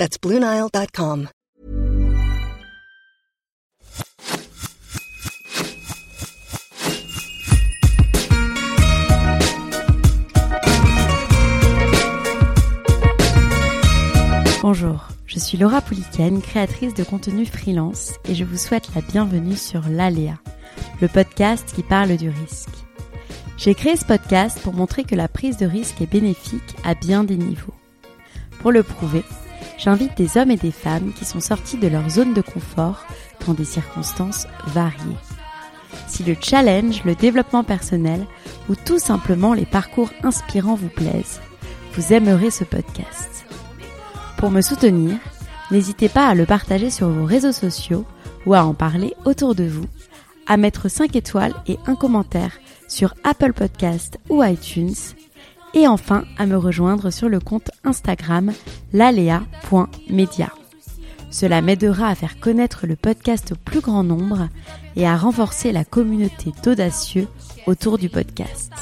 That's BlueNile.com. Bonjour, je suis Laura Pouliken, créatrice de contenu freelance et je vous souhaite la bienvenue sur l'Aléa, le podcast qui parle du risque. J'ai créé ce podcast pour montrer que la prise de risque est bénéfique à bien des niveaux. Pour le prouver, j'invite des hommes et des femmes qui sont sortis de leur zone de confort dans des circonstances variées. Si le challenge, le développement personnel ou tout simplement les parcours inspirants vous plaisent, vous aimerez ce podcast. Pour me soutenir, n'hésitez pas à le partager sur vos réseaux sociaux ou à en parler autour de vous, à mettre 5 étoiles et un commentaire sur Apple Podcast ou iTunes, et enfin à me rejoindre sur le compte Instagram lalea.media. Cela m'aidera à faire connaître le podcast au plus grand nombre et à renforcer la communauté d'audacieux autour du podcast.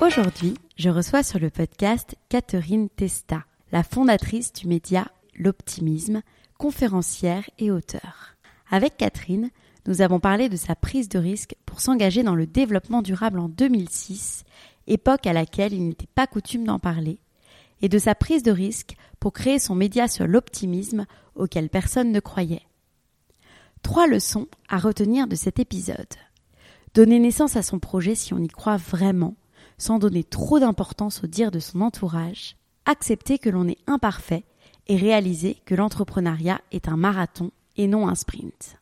Aujourd'hui, je reçois sur le podcast Catherine Testa, la fondatrice du média L'Optimisme, conférencière et auteure. Avec Catherine, nous avons parlé de sa prise de risque pour s'engager dans le développement durable en 2006, époque à laquelle il n'était pas coutume d'en parler, et de sa prise de risque pour créer son média sur l'optimisme auquel personne ne croyait. Trois leçons à retenir de cet épisode. Donner naissance à son projet si on y croit vraiment, sans donner trop d'importance au dire de son entourage, accepter que l'on est imparfait et réaliser que l'entrepreneuriat est un marathon et non un sprint.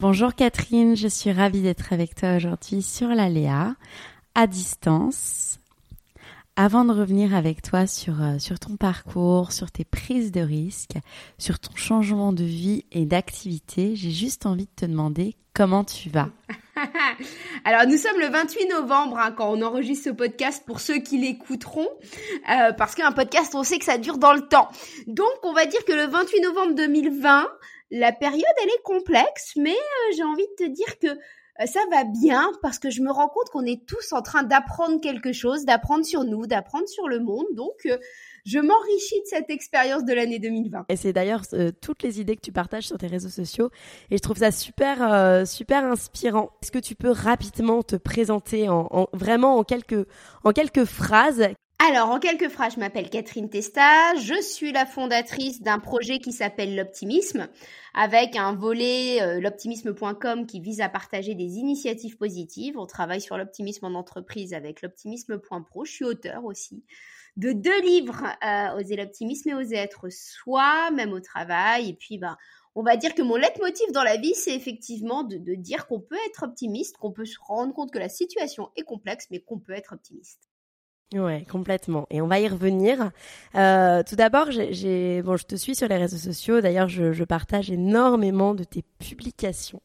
Bonjour Catherine, je suis ravie d'être avec toi aujourd'hui sur l'Aléa, à distance. Avant de revenir avec toi sur, euh, sur ton parcours, sur tes prises de risques, sur ton changement de vie et d'activité, j'ai juste envie de te demander comment tu vas. Alors nous sommes le 28 novembre hein, quand on enregistre ce podcast pour ceux qui l'écouteront, euh, parce qu'un podcast on sait que ça dure dans le temps. Donc on va dire que le 28 novembre 2020, la période elle est complexe, mais euh, j'ai envie de te dire que euh, ça va bien parce que je me rends compte qu'on est tous en train d'apprendre quelque chose, d'apprendre sur nous, d'apprendre sur le monde. Donc, euh, je m'enrichis de cette expérience de l'année 2020. Et c'est d'ailleurs euh, toutes les idées que tu partages sur tes réseaux sociaux et je trouve ça super super inspirant. Est-ce que tu peux rapidement te présenter en, vraiment en quelques en quelques phrases? Alors, en quelques phrases, je m'appelle Catherine Testa, je suis la fondatrice d'un projet qui s'appelle l'optimisme, avec un volet euh, l'optimisme.com qui vise à partager des initiatives positives. On travaille sur l'optimisme en entreprise avec l'optimisme.pro. Je suis auteur aussi de deux livres, euh, Oser l'optimisme et Oser être soi, même au travail. Et puis, ben, on va dire que mon leitmotiv dans la vie, c'est effectivement de, de dire qu'on peut être optimiste, qu'on peut se rendre compte que la situation est complexe, mais qu'on peut être optimiste. Ouais, complètement. Et on va y revenir. Euh, tout d'abord, bon, je te suis sur les réseaux sociaux. D'ailleurs, je, je partage énormément de tes publications.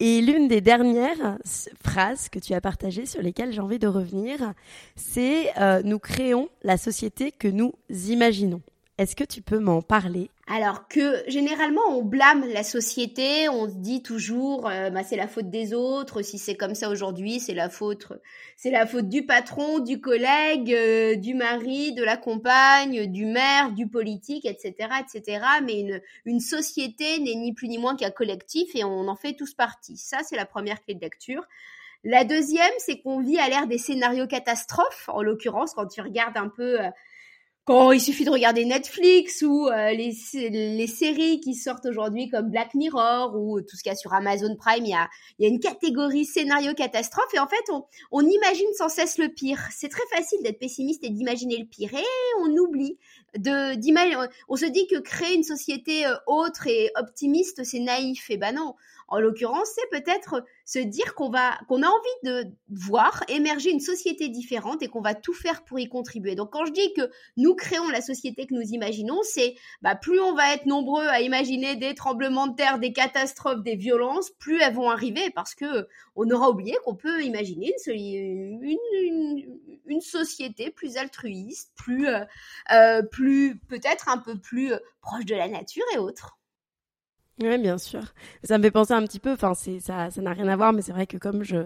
Et l'une des dernières phrases que tu as partagées sur lesquelles j'ai envie de revenir, c'est euh, nous créons la société que nous imaginons. Est-ce que tu peux m'en parler alors que généralement on blâme la société, on se dit toujours euh, bah, c'est la faute des autres, si c'est comme ça aujourd'hui, c'est la faute c'est la faute du patron, du collègue, euh, du mari, de la compagne, du maire, du politique, etc., etc. Mais une, société n'est ni plus ni moins qu'un collectif et on en fait tous partie. Ça c'est la première clé de lecture. La deuxième, c'est qu'on vit à l'ère des scénarios catastrophes. En l'occurrence, quand tu regardes un peu euh, quand il suffit de regarder Netflix ou euh, les, les séries qui sortent aujourd'hui comme Black Mirror ou tout ce qu'il y a sur Amazon Prime, il y a, il y a une catégorie scénario catastrophe et en fait on, on imagine sans cesse le pire. C'est très facile d'être pessimiste et d'imaginer le pire et on oublie de d'imaginer. On se dit que créer une société euh, autre et optimiste c'est naïf et ben non. En l'occurrence, c'est peut-être se dire qu'on va, qu'on a envie de voir émerger une société différente et qu'on va tout faire pour y contribuer. Donc, quand je dis que nous créons la société que nous imaginons, c'est bah, plus on va être nombreux à imaginer des tremblements de terre, des catastrophes, des violences, plus elles vont arriver parce que on aura oublié qu'on peut imaginer une, société plus altruiste, plus, euh, euh, plus peut-être un peu plus proche de la nature et autres. Oui, bien sûr. Ça me fait penser un petit peu, enfin, c'est, ça, ça n'a rien à voir, mais c'est vrai que comme je,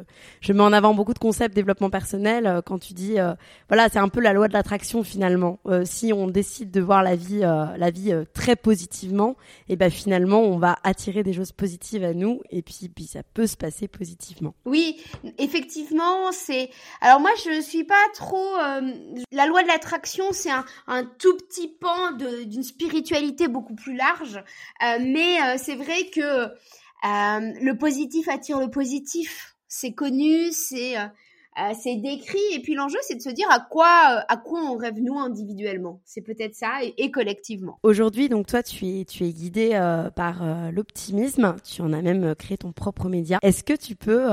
je mets en avant beaucoup de concepts développement personnel, euh, quand tu dis, euh, voilà, c'est un peu la loi de l'attraction finalement. Euh, si on décide de voir la vie, la vie très positivement, et eh ben finalement, on va attirer des choses positives à nous, et puis, puis ça peut se passer positivement. Oui, effectivement, c'est. Alors moi, je suis pas trop. La loi de l'attraction, c'est un, un tout petit pan d'une spiritualité beaucoup plus large, mais c'est vrai que euh, le positif attire le positif. C'est connu, c'est euh, euh, c'est décrit. Et puis l'enjeu c'est de se dire à quoi à quoi on rêve nous individuellement. C'est peut-être ça et, collectivement. Aujourd'hui donc toi tu es tu es guidé par l'optimisme. Tu en as même créé ton propre média. Est-ce que tu peux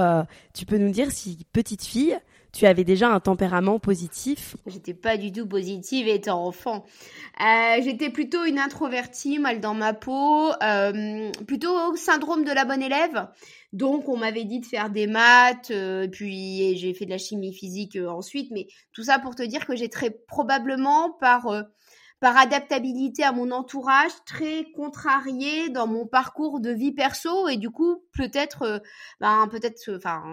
tu peux nous dire si petite fille tu avais déjà un tempérament positif J'étais pas du tout positive étant enfant. Euh, j'étais plutôt une introvertie, mal dans ma peau, euh, plutôt syndrome de la bonne élève. Donc on m'avait dit de faire des maths, euh, puis j'ai fait de la chimie physique ensuite, mais tout ça pour te dire que j'ai très probablement par par adaptabilité à mon entourage, très contrarié dans mon parcours de vie perso et du coup peut-être, euh, ben, peut-être, enfin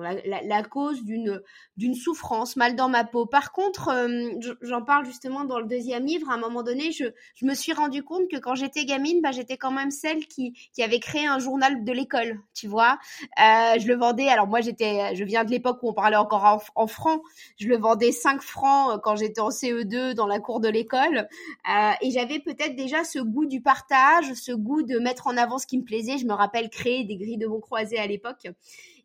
la, cause d'une d'une souffrance, mal dans ma peau. Par contre, euh, j'en parle justement dans le deuxième livre. À un moment donné, je, je me suis rendu compte que quand j'étais gamine, ben, j'étais quand même celle qui qui avait créé un journal de l'école, tu vois. Euh, je le vendais. Alors moi j'étais, je viens de l'époque où on parlait encore en, en francs. Je le vendais 5 francs quand j'étais en CE2 dans la cour de l'école. Euh, et j'avais peut-être déjà ce goût du partage, ce goût de mettre en avant ce qui me plaisait. Je me rappelle créer des grilles de mots croisés à l'époque.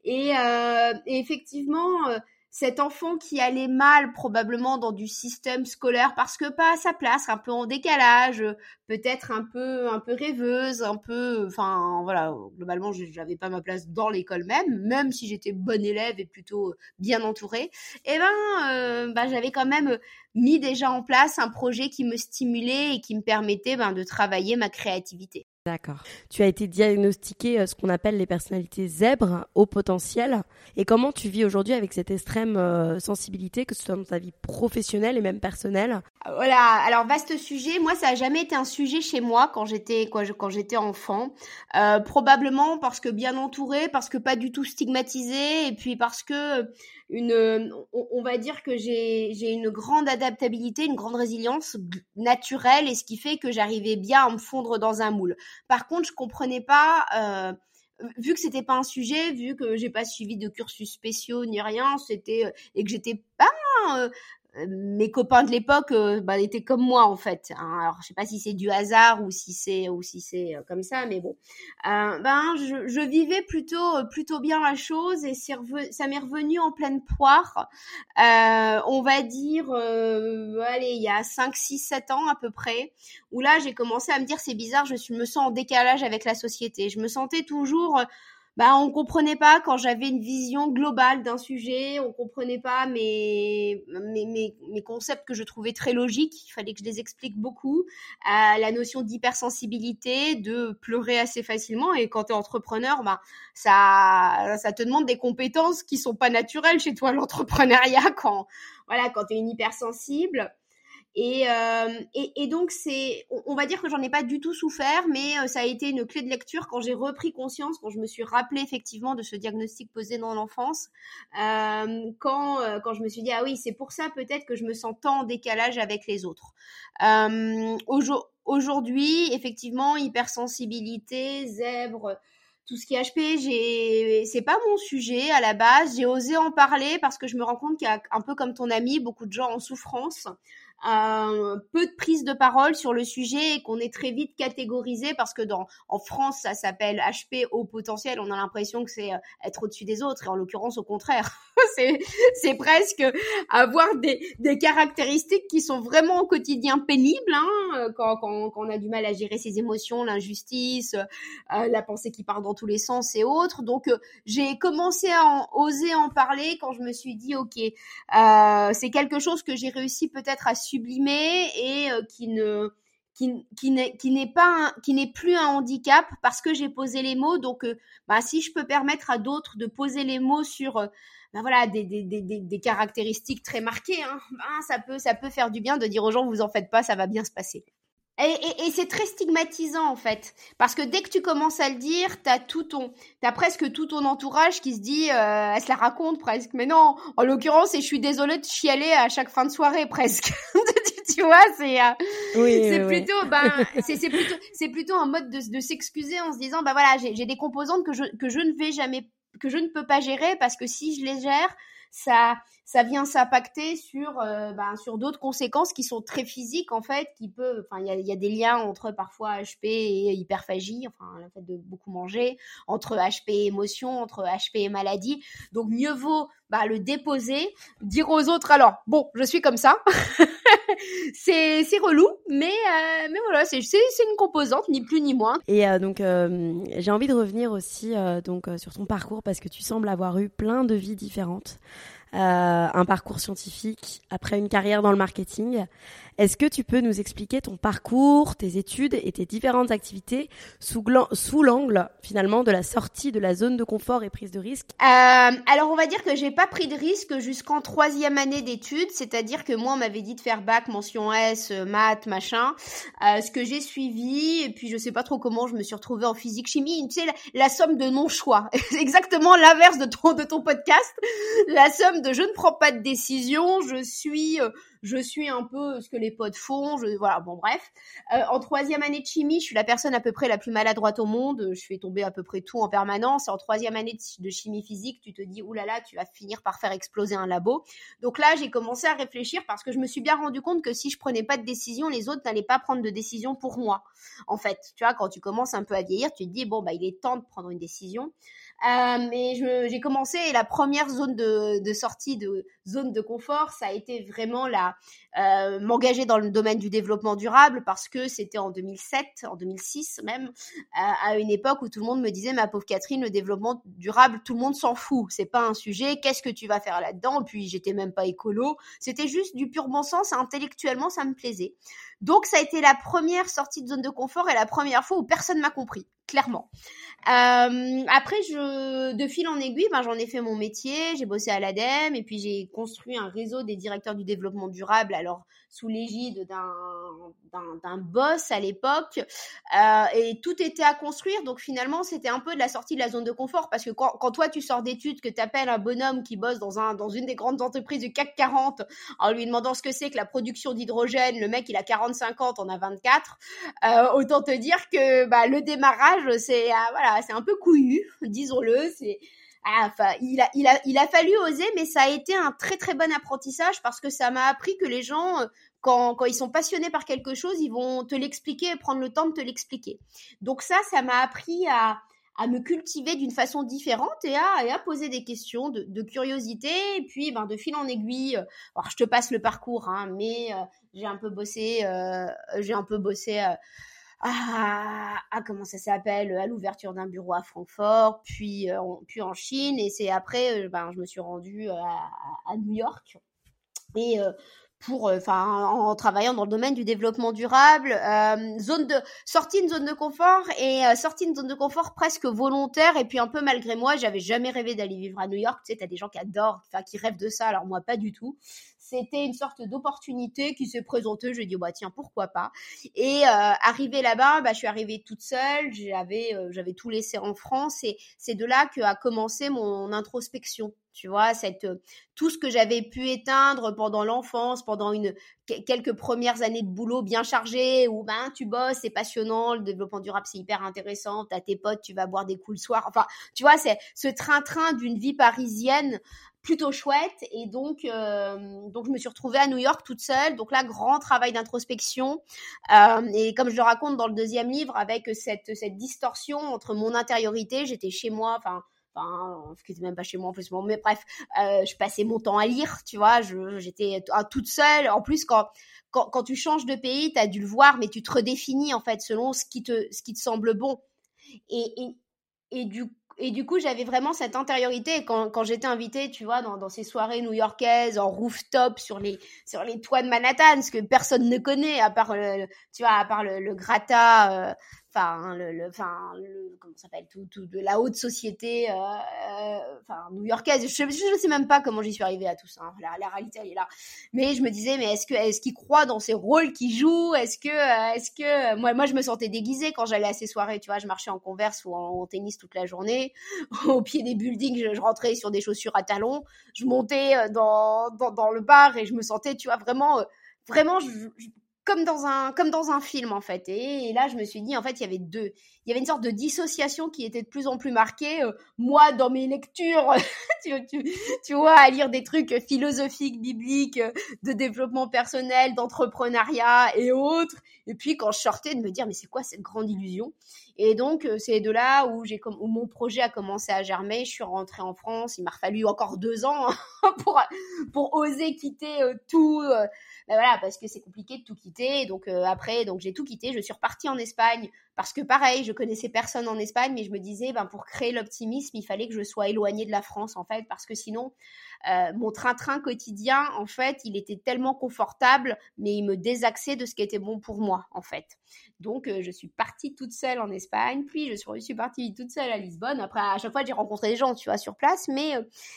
Et, euh, effectivement, euh, cet enfant qui allait mal probablement dans du système scolaire parce que pas à sa place, un peu en décalage, peut-être un peu un peu rêveuse, un peu enfin voilà, globalement j'avais pas ma place dans l'école même, même si j'étais bonne élève et plutôt bien entourée. Et eh ben euh, bah, j'avais quand même mis déjà en place un projet qui me stimulait et qui me permettait ben, de travailler ma créativité. D'accord. Tu as été diagnostiqué euh, ce qu'on appelle les personnalités zèbres au potentiel. Et comment tu vis aujourd'hui avec cette extrême euh, sensibilité, que ce soit dans ta vie professionnelle et même personnelle? Voilà. Alors vaste sujet. Moi, ça a jamais été un sujet chez moi quand j'étais quoi, quand j'étais enfant. Euh, probablement parce que bien entourée, parce que pas du tout stigmatisée, et puis parce que une, on, va dire que j'ai une grande adaptabilité, une grande résilience naturelle, et ce qui fait que j'arrivais bien à me fondre dans un moule. Par contre, je comprenais pas. Euh, vu que c'était pas un sujet, vu que j'ai pas suivi de cursus spéciaux ni rien, c'était euh, et que j'étais pas euh, mes copains de l'époque euh, bah, étaient comme moi en fait. Hein. Alors je sais pas si c'est du hasard ou si c'est ou si c'est euh, comme ça, mais bon. Euh, ben je, je, vivais plutôt euh, plutôt bien la chose et ça m'est revenu en pleine poire. on va dire allez il y a 5 6 7 ans à peu près où là j'ai commencé à me dire c'est bizarre, je suis, me sens en décalage avec la société. Je me sentais toujours bah on comprenait pas quand j'avais une vision globale d'un sujet, on comprenait pas mes, mes, concepts que je trouvais très logiques, il fallait que je les explique beaucoup, euh, la notion d'hypersensibilité, de pleurer assez facilement et quand tu es entrepreneur, bah ça ça te demande des compétences qui sont pas naturelles chez toi l'entrepreneuriat quand voilà, quand tu es une hypersensible. Et, euh, et, et, donc, c'est, on, va dire que j'en ai pas du tout souffert, mais euh, ça a été une clé de lecture quand j'ai repris conscience, quand je me suis rappelé effectivement de ce diagnostic posé dans l'enfance, euh, quand, quand je me suis dit, ah oui, c'est pour ça peut-être que je me sens tant en décalage avec les autres. Aujourd'hui, effectivement, hypersensibilité, zèbre, tout ce qui est HP, j'ai, c'est pas mon sujet à la base. J'ai osé en parler parce que je me rends compte qu'il y a un peu comme ton ami, beaucoup de gens en souffrance. Peu de prise de parole sur le sujet et qu'on est très vite catégorisé parce que dans en France ça s'appelle HP au potentiel. On a l'impression que c'est euh, être au-dessus des autres et en l'occurrence au contraire, c'est c'est presque avoir des des caractéristiques qui sont vraiment au quotidien pénibles hein, quand, quand, on a du mal à gérer ses émotions, l'injustice, euh, la pensée qui part dans tous les sens et autres. Donc euh, j'ai commencé à oser en parler quand je me suis dit ok euh, c'est quelque chose que j'ai réussi peut-être à sublimer et qui ne qui, n'est plus un handicap parce que j'ai posé les mots. Donc euh, bah si je peux permettre à d'autres de poser les mots sur bah voilà des, caractéristiques très marquées hein, bah, ça peut ça peut faire du bien de dire aux gens vous en faites pas ça va bien se passer et, et, c'est très stigmatisant en fait, parce que dès que tu commences à le dire, t'as tout ton, t'as presque tout ton entourage qui se dit, euh, elle se la raconte presque. Mais non, en l'occurrence, et je suis désolée de chialer à chaque fin de soirée presque. tu vois, c'est, euh, oui, c'est plutôt, ben, c'est, plutôt, c'est plutôt un mode de, de s'excuser en se disant, bah voilà, j'ai, j'ai des composantes que je que je ne vais jamais, que je ne peux pas gérer parce que si je les gère, ça ça vient s'impacter sur euh, ben, sur d'autres conséquences qui sont très physiques en fait qui peut enfin il y a, y a, des liens entre parfois HP et hyperphagie enfin le fait de beaucoup manger entre HP et émotion entre HP et maladie. Donc mieux vaut bah, le déposer dire aux autres alors bon je suis comme ça c'est relou mais euh, mais voilà c'est une composante ni plus ni moins. Et euh, donc j'ai envie de revenir aussi donc sur ton parcours parce que tu sembles avoir eu plein de vies différentes. euh, un parcours scientifique, après une carrière dans le marketing. Est-ce que tu peux nous expliquer ton parcours, tes études et tes différentes activités sous, sous l'angle finalement de la sortie de la zone de confort et prise de risque? Euh, Alors on va dire que j'ai pas pris de risque jusqu'en troisième année d'études, c'est-à-dire que moi on m'avait dit de faire bac, mention S, euh, maths, machin, euh, ce que j'ai suivi et puis je sais pas trop comment je me suis retrouvée en physique chimie, tu sais la, somme de non choix, exactement l'inverse de ton de ton podcast, la somme de je ne prends pas de décision, je suis euh, je suis un peu ce que les potes font, je, voilà, bon bref. Euh, en troisième année de chimie, je suis la personne à peu près la plus maladroite au monde, je fais tomber à peu près tout en permanence. En troisième année de, chimie physique, tu te dis, oulala, là là, tu vas finir par faire exploser un labo. Donc là, j'ai commencé à réfléchir parce que je me suis bien rendu compte que si je prenais pas de décision, les autres n'allaient pas prendre de décision pour moi. En fait, tu vois, quand tu commences un peu à vieillir, tu te dis, bon, bah, il est temps de prendre une décision. Euh, mais j'ai commencé et la première zone de, sortie de zone de confort, ça a été vraiment la euh, m'engager dans le domaine du développement durable parce que c'était en 2007, en 2006 même, euh, à une époque où tout le monde me disait ma pauvre Catherine, le développement durable, tout le monde s'en fout, c'est pas un sujet, qu'est-ce que tu vas faire là-dedans? Puis j'étais même pas écolo, c'était juste du pur bon sens, intellectuellement ça me plaisait. Donc ça a été la première sortie de zone de confort et la première fois où personne m'a compris clairement. Euh, après, de fil en aiguille, ben, j'en ai fait mon métier, j'ai bossé à l'ADEME et puis j'ai construit un réseau des directeurs du développement durable, alors sous l'égide d'un boss à l'époque. Euh, et tout était à construire, donc finalement, c'était un peu de la sortie de la zone de confort parce que quand, quand toi, tu sors d'études, que tu appelles un bonhomme qui bosse dans, un, dans une des grandes entreprises du CAC 40 en lui demandant ce que c'est que la production d'hydrogène, le mec, il a 40-50, on a 24, euh, autant te dire que bah, le démarrage, c'est ah, voilà, c'est un peu couillu, disons-le. C'est ah, enfin, il a, il a, il a fallu oser, mais ça a été un très très bon apprentissage parce que ça m'a appris que les gens, euh, quand, quand ils sont passionnés par quelque chose, ils vont te l'expliquer et prendre le temps de te l'expliquer. Donc ça, ça m'a appris à, à me cultiver d'une façon différente et à, et à poser des questions de, curiosité et puis ben, de fil en aiguille. Euh, alors je te passe le parcours, hein, mais euh, j'ai un peu bossé, euh, j'ai un peu bossé à, à, comment ça s'appelle à l'ouverture d'un bureau à Francfort, puis euh, puis en Chine et c'est après euh, ben je me suis rendue à, à New York et euh, pour enfin en, travaillant dans le domaine du développement durable euh, zone de sortie une zone de confort et euh, sortie zone de confort presque volontaire. Et puis un peu malgré moi j'avais jamais rêvé d'aller vivre à New York. Tu sais t'as des gens qui adorent enfin qui rêvent de ça. Alors moi pas du tout c'était une sorte d'opportunité qui s'est présentée. Je dit, bah tiens, pourquoi pas? Et euh, arrivée là-bas, bah, je suis arrivée toute seule. J'avais, euh, j'avais tout laissé en France et c'est de là que a commencé mon introspection. Tu vois, cette, euh, tout ce que j'avais pu éteindre pendant l'enfance, pendant une, quelques premières années de boulot bien chargées, où ben, tu bosses, c'est passionnant, le développement durable, c'est hyper intéressant, t'as tes potes, tu vas boire des coups le soir. Enfin, tu vois, c'est ce train-train d'une vie parisienne plutôt chouette. Et donc, euh, donc je me suis retrouvée à New York toute seule. Donc là, grand travail d'introspection. Euh, et comme je le raconte dans le deuxième livre, avec cette, cette distorsion entre mon intériorité, j'étais chez moi, enfin enfin n'était même pas chez moi en plus mais bref euh, je passais mon temps à lire tu vois j'étais toute seule en plus quand, quand, quand tu changes de pays tu as dû le voir mais tu te redéfinis en fait selon ce qui te ce qui te semble bon et, et, et du et du coup, j'avais vraiment cette intériorité. Quand, j'étais invitée, tu vois, dans, ces soirées new-yorkaises, en rooftop, sur les, sur les toits de Manhattan, ce que personne ne connaît, à part, le, tu vois, à part le, Grata, euh, enfin le, enfin le, comment s'appelle tout, tout de la haute société euh, euh, new-yorkaise. Je, je, sais même pas comment j'y suis arrivée à tout ça la, réalité elle est là. Mais je me disais mais est-ce que est-ce qu'il croit dans ces rôles qu'il joue est-ce que euh, est-ce que moi moi je me sentais déguisée quand j'allais à ces soirées tu vois? Je marchais en converse ou en, tennis toute la journée. Au pied des buildings je, rentrais sur des chaussures à talons. Je montais dans, dans, le bar et je me sentais tu vois vraiment vraiment comme dans un comme dans un film en fait. Et, là je me suis dit en fait il y avait deux il y avait une sorte de dissociation qui était de plus en plus marquée euh, moi dans mes lectures. Tu, tu, tu, vois à lire des trucs philosophiques bibliques euh, de développement personnel d'entrepreneuriat et autres. Et puis quand je sortais de me dire mais c'est quoi cette grande illusion? Et donc euh, c'est de là où j'ai où mon projet a commencé à germer. Je suis rentrée en France. Il m'a fallu encore deux ans pour pour oser quitter tout voilà, parce que c'est compliqué de tout quitter. Donc euh, après, donc j'ai tout quitté. Je suis repartie en Espagne parce que pareil, je connaissais personne en Espagne, mais je me disais, ben pour créer l'optimisme, il fallait que je sois éloignée de la France en fait, parce que sinon, euh, mon train-train quotidien, en fait, il était tellement confortable, mais il me désaxait de ce qui était bon pour moi en fait. Donc euh, je suis partie toute seule en Espagne, puis je suis, partie toute seule à Lisbonne. Après, à chaque fois, j'ai rencontré des gens, tu vois, sur place, mais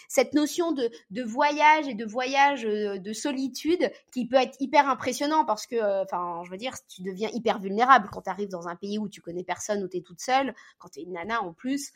cette notion de, de voyage et de voyage de solitude qui peut être hyper impressionnant parce que, enfin, je veux dire, tu deviens hyper vulnérable quand tu arrives dans un pays où tu connais personne, où tu es toute seule, quand tu es une nana en plus,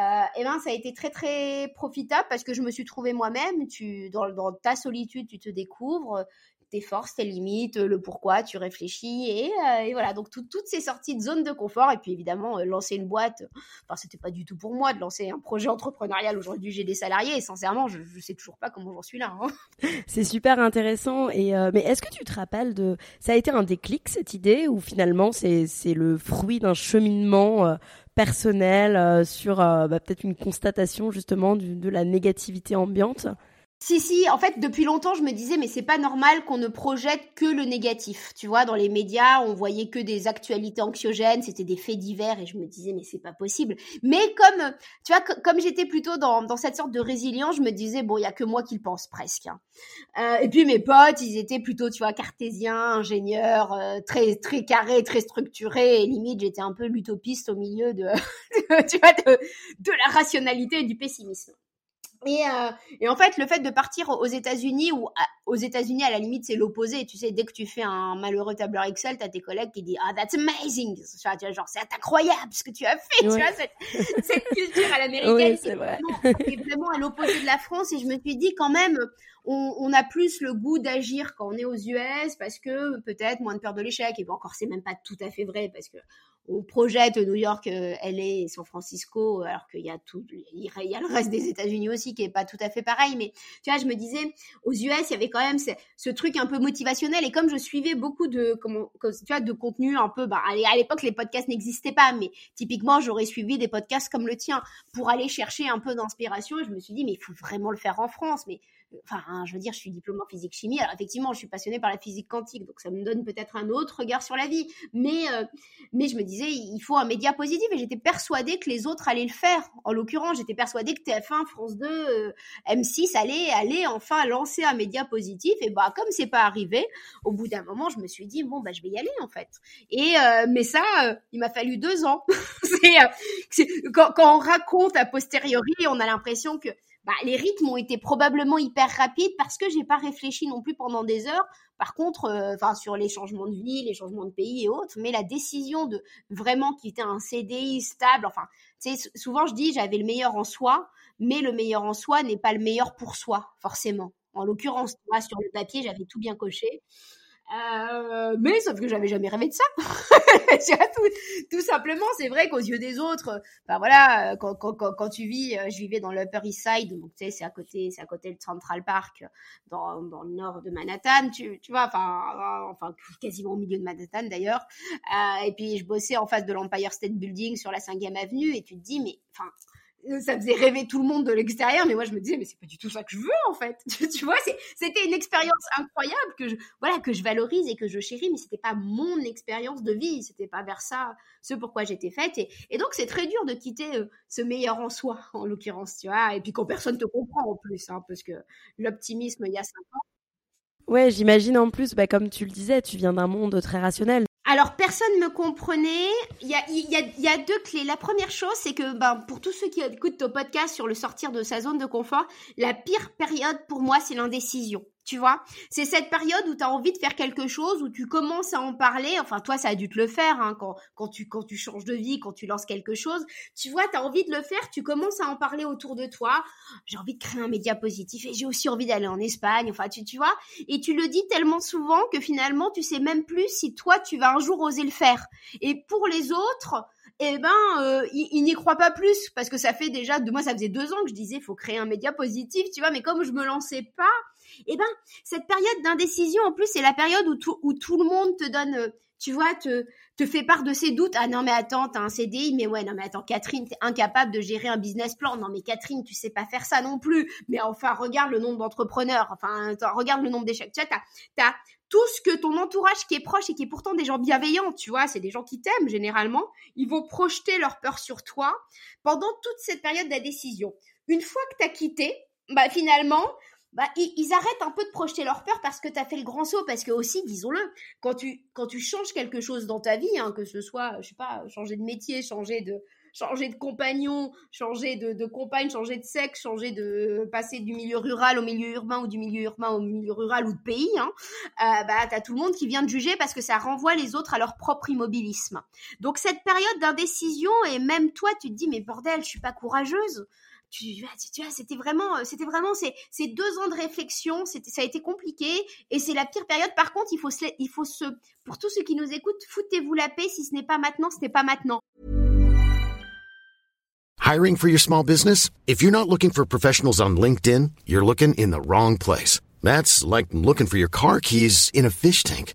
euh, et ben ça a été très très profitable parce que je me suis trouvée moi-même. Tu dans ta solitude, tu te découvres tes forces, tes limites, le pourquoi, tu réfléchis et, euh, voilà. Donc toutes ces sorties de zone de confort et puis évidemment euh, lancer une boîte. Enfin c'était pas du tout pour moi de lancer un projet entrepreneurial. Aujourd'hui j'ai des salariés et sincèrement je, je sais toujours pas comment j'en suis là. Hein. C'est super intéressant et euh, mais est-ce que tu te rappelles de ça a été un déclic cette idée ou finalement c'est le fruit d'un cheminement personnel sur bah, peut-être une constatation justement de la négativité ambiante? Si, si, en fait, depuis longtemps, je me disais, mais c'est pas normal qu'on ne projette que le négatif. Tu vois, dans les médias, on voyait que des actualités anxiogènes, c'était des faits divers, et je me disais, mais c'est pas possible. Mais comme, tu vois, comme j'étais plutôt dans, dans cette sorte de résilience, je me disais, bon, il y a que moi qui le pense presque. Hein. Euh, et puis mes potes, ils étaient plutôt, tu vois, cartésiens, ingénieurs, euh, très, très carrés, très structurés, et limite, j'étais un peu l'utopiste au milieu de, tu vois, de, de la rationalité et du pessimisme. Et, euh, et, en fait, le fait de partir aux États-Unis ou aux États-Unis, à la limite, c'est l'opposé. Tu sais, dès que tu fais un malheureux tableur Excel, t'as tes collègues qui disent ah that's amazing, tu vois, genre c'est incroyable ce que tu as fait, tu vois cette, cette culture à l'américaine, c'est vraiment, vraiment à l'opposé de la France. Et je me suis dit quand même, on, on a plus le goût d'agir quand on est aux US parce que peut-être moins de peur de l'échec. Et bon, encore c'est même pas tout à fait vrai parce que on projette New York, euh, LA et San Francisco, alors qu'il y a tout, il y a le reste des États-Unis aussi qui est pas tout à fait pareil. Mais tu vois, je me disais, aux US, il y avait quand même ce, truc un peu motivationnel. Et comme je suivais beaucoup de, comment, tu vois, de contenu un peu, bah, à l'époque, les podcasts n'existaient pas, mais typiquement, j'aurais suivi des podcasts comme le tien pour aller chercher un peu d'inspiration. Et je me suis dit, mais il faut vraiment le faire en France. Mais enfin, hein, je veux dire, je suis diplômée en physique chimie. Alors effectivement, je suis passionnée par la physique quantique, donc ça me donne peut-être un autre regard sur la vie. Mais, euh, mais je me disais, il faut un média positif et j'étais persuadée que les autres allaient le faire. En l'occurrence, j'étais persuadée que TF1, France 2, euh, M6 allaient, allaient enfin lancer un média positif. Et bah, comme c'est pas arrivé, au bout d'un moment, je me suis dit, bon, bah, je vais y aller, en fait. Et, euh, mais ça, il m'a fallu deux ans. quand, quand on raconte a posteriori, on a l'impression que bah, les rythmes ont été probablement hyper rapides parce que j'ai pas réfléchi non plus pendant des heures. Par contre, euh, enfin sur les changements de vie, les changements de pays et autres, mais la décision de vraiment quitter un CDI stable, enfin, souvent je dis j'avais le meilleur en soi, mais le meilleur en soi n'est pas le meilleur pour soi forcément. En l'occurrence, moi sur le papier, j'avais tout bien coché. Euh, mais sauf que j'avais jamais rêvé de ça. tout, simplement, c'est vrai qu'aux yeux des autres, enfin voilà, quand, tu vis, euh, je vivais dans l'Upper East Side, donc tu sais, c'est à côté, c'est à côté de Central Park, dans, le nord de Manhattan, tu, vois, enfin, enfin quasiment au milieu de Manhattan d'ailleurs. Euh, et puis je bossais en face de l'Empire State Building sur la 5e avenue, et tu te dis, mais enfin euh, ça faisait rêver tout le monde de l'extérieur, mais moi je me disais mais c'est pas du tout ça que je veux en fait. tu vois, c'était une expérience incroyable que je voilà que je valorise et que je chéris, mais c'était pas mon expérience de vie, c'était pas vers ça ce pourquoi j'étais faite et, et donc c'est très dur de quitter euh, ce meilleur en soi en l'occurrence, tu vois, et puis quand personne te comprend en plus, hein, parce que l'optimisme il y a cinq ans. Ouais, j'imagine en plus, bah, comme tu le disais, tu viens d'un monde très rationnel. Alors, personne ne me comprenait. Il y a, y, a, deux clés. La première chose, c'est que ben, pour tous ceux qui écoutent ton podcast sur le sortir de sa zone de confort, la pire période pour moi, c'est l'indécision. Tu vois, c'est cette période où tu as envie de faire quelque chose, où tu commences à en parler. Enfin, toi, ça a dû te le faire hein, quand, quand, tu, quand tu changes de vie, quand tu lances quelque chose. Tu vois, tu as envie de le faire, tu commences à en parler autour de toi. J'ai envie de créer un média positif et j'ai aussi envie d'aller en Espagne. Enfin, tu, tu vois, et tu le dis tellement souvent que finalement, tu sais même plus si toi, tu vas un jour oser le faire. Et pour les autres, eh ben, euh, ils, n'y croient pas plus parce que ça fait déjà, moi, ça faisait deux ans que je disais, faut créer un média positif, tu vois, mais comme je me lançais pas, eh ben, cette période d'indécision, en plus, c'est la période où tout, où tout le monde te donne, euh, tu vois, te, te fait part de ses doutes. Ah non, mais attends, t'as un CDI, mais ouais, non, mais attends, Catherine, t'es incapable de gérer un business plan. Non, mais Catherine, tu sais pas faire ça non plus. Mais enfin, regarde le nombre d'entrepreneurs. Enfin, regarde le nombre d'échecs. Tu vois, t'as, t'as tout ce que ton entourage qui est proche et qui est pourtant des gens bienveillants, tu vois, c'est des gens qui t'aiment généralement, ils vont projeter leur peur sur toi pendant toute cette période d'indécision. Une fois que t'as quitté, bah finalement, bah, ils, arrêtent un peu de projeter leur peur parce que tu as fait le grand saut. Parce que aussi, disons-le, quand tu, quand tu changes quelque chose dans ta vie, hein, que ce soit, je sais pas, changer de métier, changer de, changer de compagnon, changer de, compagne, changer de sexe, changer de passer du milieu rural au milieu urbain ou du milieu urbain au milieu rural ou de pays, hein, euh, bah, tu as tout le monde qui vient de juger parce que ça renvoie les autres à leur propre immobilisme. Donc cette période d'indécision, et même toi, tu te dis, mais bordel, je suis pas courageuse tu, tu vois, c'était vraiment, euh, c'était vraiment ces, ces deux ans de réflexion, ça a été compliqué et c'est la pire période. Par contre, il faut se, il faut se, pour tous ceux qui nous écoutent, foutez-vous la paix. Si ce n'est pas maintenant, ce n'est pas maintenant. Hiring for your small business? If you're not looking for professionals on LinkedIn, you're looking in the wrong place. That's like looking for your car keys in a fish tank.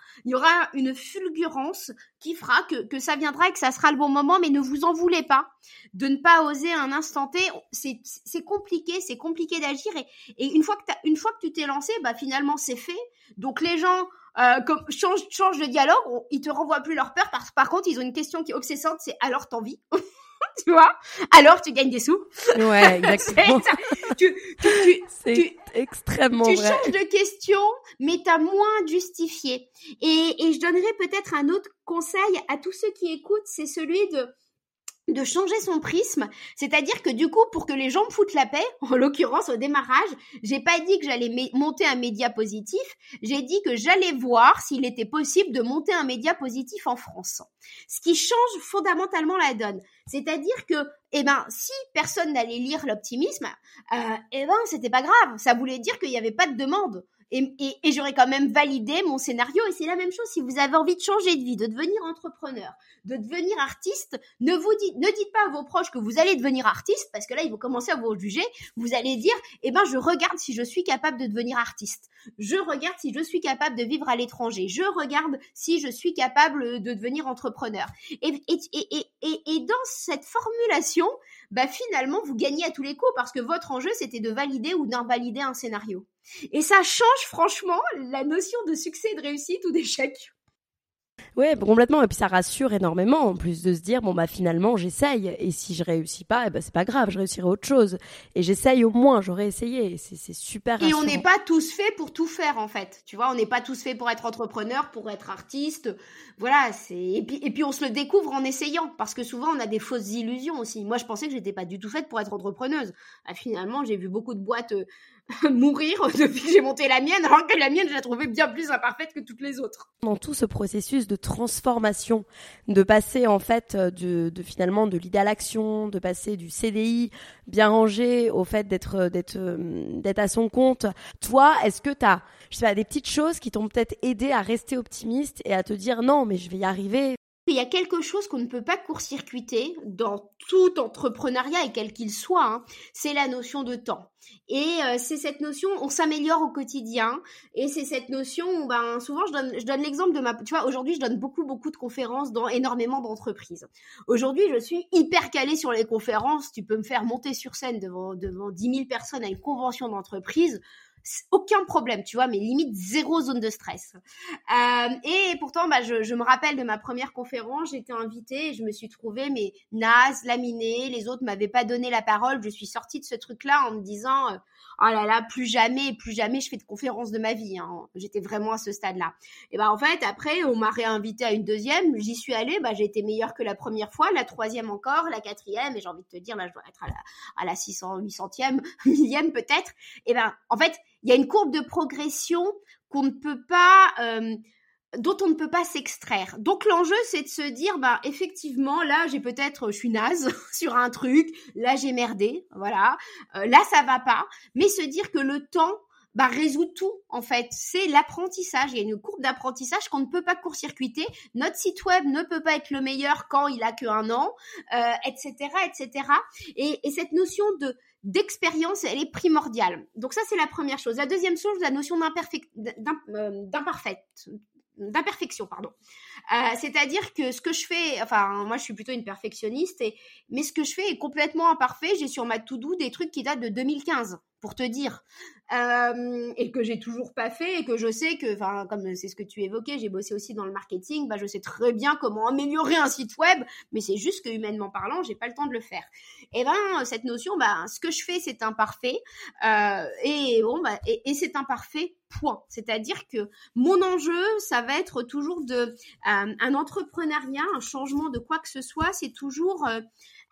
il y aura une fulgurance qui fera que, que ça viendra et que ça sera le bon moment, mais ne vous en voulez pas de ne pas oser un instant T. C'est compliqué, c'est compliqué d'agir et, et, une fois que une fois que tu t'es lancé, bah finalement c'est fait. Donc les gens euh, comme, changent, changent de dialogue, ils te renvoient plus leur peur. Par, par contre, ils ont une question qui est obsessante, c'est alors t'envie tu vois? Alors tu gagnes des sous. Ouais, exactement. tu, tu, tu, extrêmement tu vrai. changes de question, mais tu as moins justifié. Et, et je donnerais peut-être un autre conseil à tous ceux qui écoutent, c'est celui de de changer son prisme, c'est-à-dire que du coup, pour que les gens me foutent la paix, en l'occurrence au démarrage, j'ai pas dit que j'allais monter un média positif, j'ai dit que j'allais voir s'il était possible de monter un média positif en France. Ce qui change fondamentalement la donne, c'est-à-dire que, eh ben, si personne n'allait lire l'optimisme, euh, eh ben, c'était pas grave, ça voulait dire qu'il n'y avait pas de demande et, j'aurais quand même validé mon scénario. Et c'est la même chose si vous avez envie de changer de vie, de devenir entrepreneur, de devenir artiste. Ne vous dites, ne dites pas à vos proches que vous allez devenir artiste parce que là ils vont commencer à vous juger. Vous allez dire, eh ben je regarde si je suis capable de devenir artiste. Je regarde si je suis capable de vivre à l'étranger. Je regarde si je suis capable de devenir entrepreneur. Et dans cette formulation, bah finalement vous gagnez à tous les coups parce que votre enjeu c'était de valider ou d'invalider un scénario. Et ça change franchement la notion de succès, de réussite ou d'échec. Ouais, complètement. Et puis ça rassure énormément, en plus de se dire bon bah finalement j'essaye. Et si je réussis pas, eh ben, c'est pas grave, je réussirai autre chose. Et j'essaye au moins, j'aurais essayé. C'est super. Et on n'est pas tous faits pour tout faire en fait. Tu vois, on n'est pas tous faits pour être entrepreneur, pour être artiste. Voilà, c'est et puis et puis on se le découvre en essayant parce que souvent on a des fausses illusions aussi. Moi, je pensais que j'étais pas du tout faite pour être entrepreneuse. Ah, finalement, j'ai vu beaucoup de boîtes euh, mourir depuis que j'ai monté la mienne, alors que la mienne, je la trouvais bien plus imparfaite que toutes les autres. Dans tout ce processus de transformation, de passer en fait euh, de, finalement de l'idée à l'action, de passer du CDI bien rangé au fait d'être euh, d'être d'être à son compte. Toi, est-ce que tu as je sais pas des petites choses qui t'ont peut-être aidé à rester optimiste et à te dire non, mais je vais y arriver? Il y a quelque chose qu'on ne peut pas court-circuiter dans tout entrepreneuriat et quel qu'il soit, hein, c'est la notion de temps. Et euh, c'est cette notion, on s'améliore au quotidien, et c'est cette notion, ben souvent je donne, je donne l'exemple de ma, tu vois, aujourd'hui je donne beaucoup beaucoup de conférences dans énormément d'entreprises. Aujourd'hui je suis hyper calée sur les conférences, tu peux me faire monter sur scène devant devant 10 000 personnes à une convention d'entreprise aucun problème, tu vois, mais limite zéro zone de stress. Euh, et pourtant, bah, je, me rappelle de ma première conférence, j'étais invitée je me suis trouvée mais naze, laminée, les autres m'avaient pas donné la parole. Je suis sortie de ce truc-là en me disant, euh, oh là là, plus jamais, plus jamais je fais de conférence de ma vie. Hein. J'étais vraiment à ce stade-là. Et ben en fait, après, on m'a réinvité à une deuxième. J'y suis allée. Bah, j'ai été meilleure que la première fois, la troisième encore, la quatrième. Et j'ai envie de te dire, là, je dois être à la, à la 600, 800e, millième peut-être. Et ben, en fait, il y a une courbe de progression qu'on euh, dont on ne peut pas s'extraire. Donc l'enjeu c'est de se dire bah effectivement là j'ai peut-être je suis naze sur un truc, là j'ai merdé, voilà. Euh, là ça va pas, mais se dire que le temps bah, résout tout en fait. C'est l'apprentissage. Il y a une courbe d'apprentissage qu'on ne peut pas court-circuiter. Notre site web ne peut pas être le meilleur quand il a que un an, euh, etc., etc. Et, et cette notion de d'expérience, elle est primordiale. Donc ça, c'est la première chose. La deuxième chose, la notion euh, d'imparfaite, d'imperfection, pardon. Euh, c'est-à-dire que ce que je fais, enfin, moi je suis plutôt une perfectionniste, et, mais ce que je fais est complètement imparfait. J'ai sur ma to-do des trucs qui datent de 2015 pour te dire, euh, et que j'ai toujours pas fait, et que je sais que, comme c'est ce que tu évoquais, j'ai bossé aussi dans le marketing, bah, je sais très bien comment améliorer un site web, mais c'est juste que humainement parlant, j'ai pas le temps de le faire. Et ben, cette notion, bah, ce que je fais, c'est imparfait, euh, et bon, bah, et c'est imparfait point. C'est-à-dire que mon enjeu, ça va être toujours de euh, un entrepreneuriat, un changement de quoi que ce soit, c'est toujours